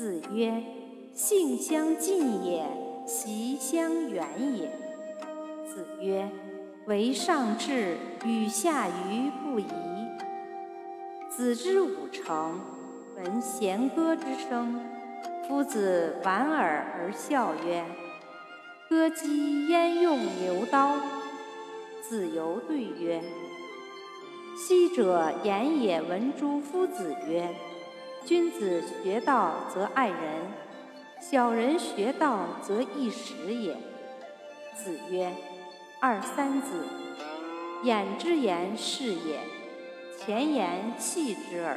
子曰：“性相近也，习相远也。”子曰：“为上智，与下愚不移。”子之五成，闻弦歌之声。夫子莞尔而笑曰：“歌姬焉用牛刀？”子游对曰：“昔者言也闻诸夫子曰：‘君子学道则爱人，小人学道则易时也。’”子曰：“二三子，眼之言是也，前言戏之耳。”